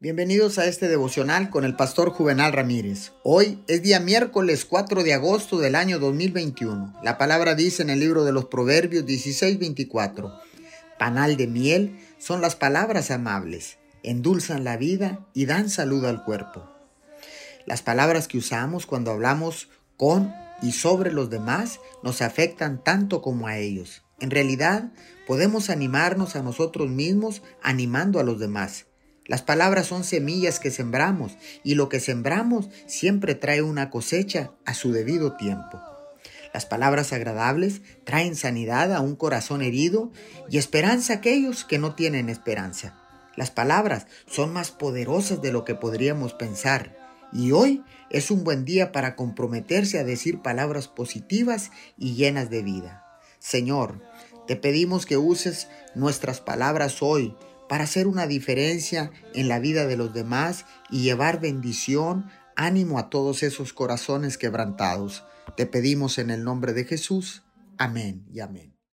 Bienvenidos a este devocional con el pastor Juvenal Ramírez. Hoy es día miércoles 4 de agosto del año 2021. La palabra dice en el libro de los Proverbios 16:24, Panal de miel son las palabras amables, endulzan la vida y dan salud al cuerpo. Las palabras que usamos cuando hablamos con y sobre los demás nos afectan tanto como a ellos. En realidad, podemos animarnos a nosotros mismos animando a los demás. Las palabras son semillas que sembramos y lo que sembramos siempre trae una cosecha a su debido tiempo. Las palabras agradables traen sanidad a un corazón herido y esperanza a aquellos que no tienen esperanza. Las palabras son más poderosas de lo que podríamos pensar y hoy es un buen día para comprometerse a decir palabras positivas y llenas de vida. Señor, te pedimos que uses nuestras palabras hoy para hacer una diferencia en la vida de los demás y llevar bendición, ánimo a todos esos corazones quebrantados. Te pedimos en el nombre de Jesús. Amén y amén.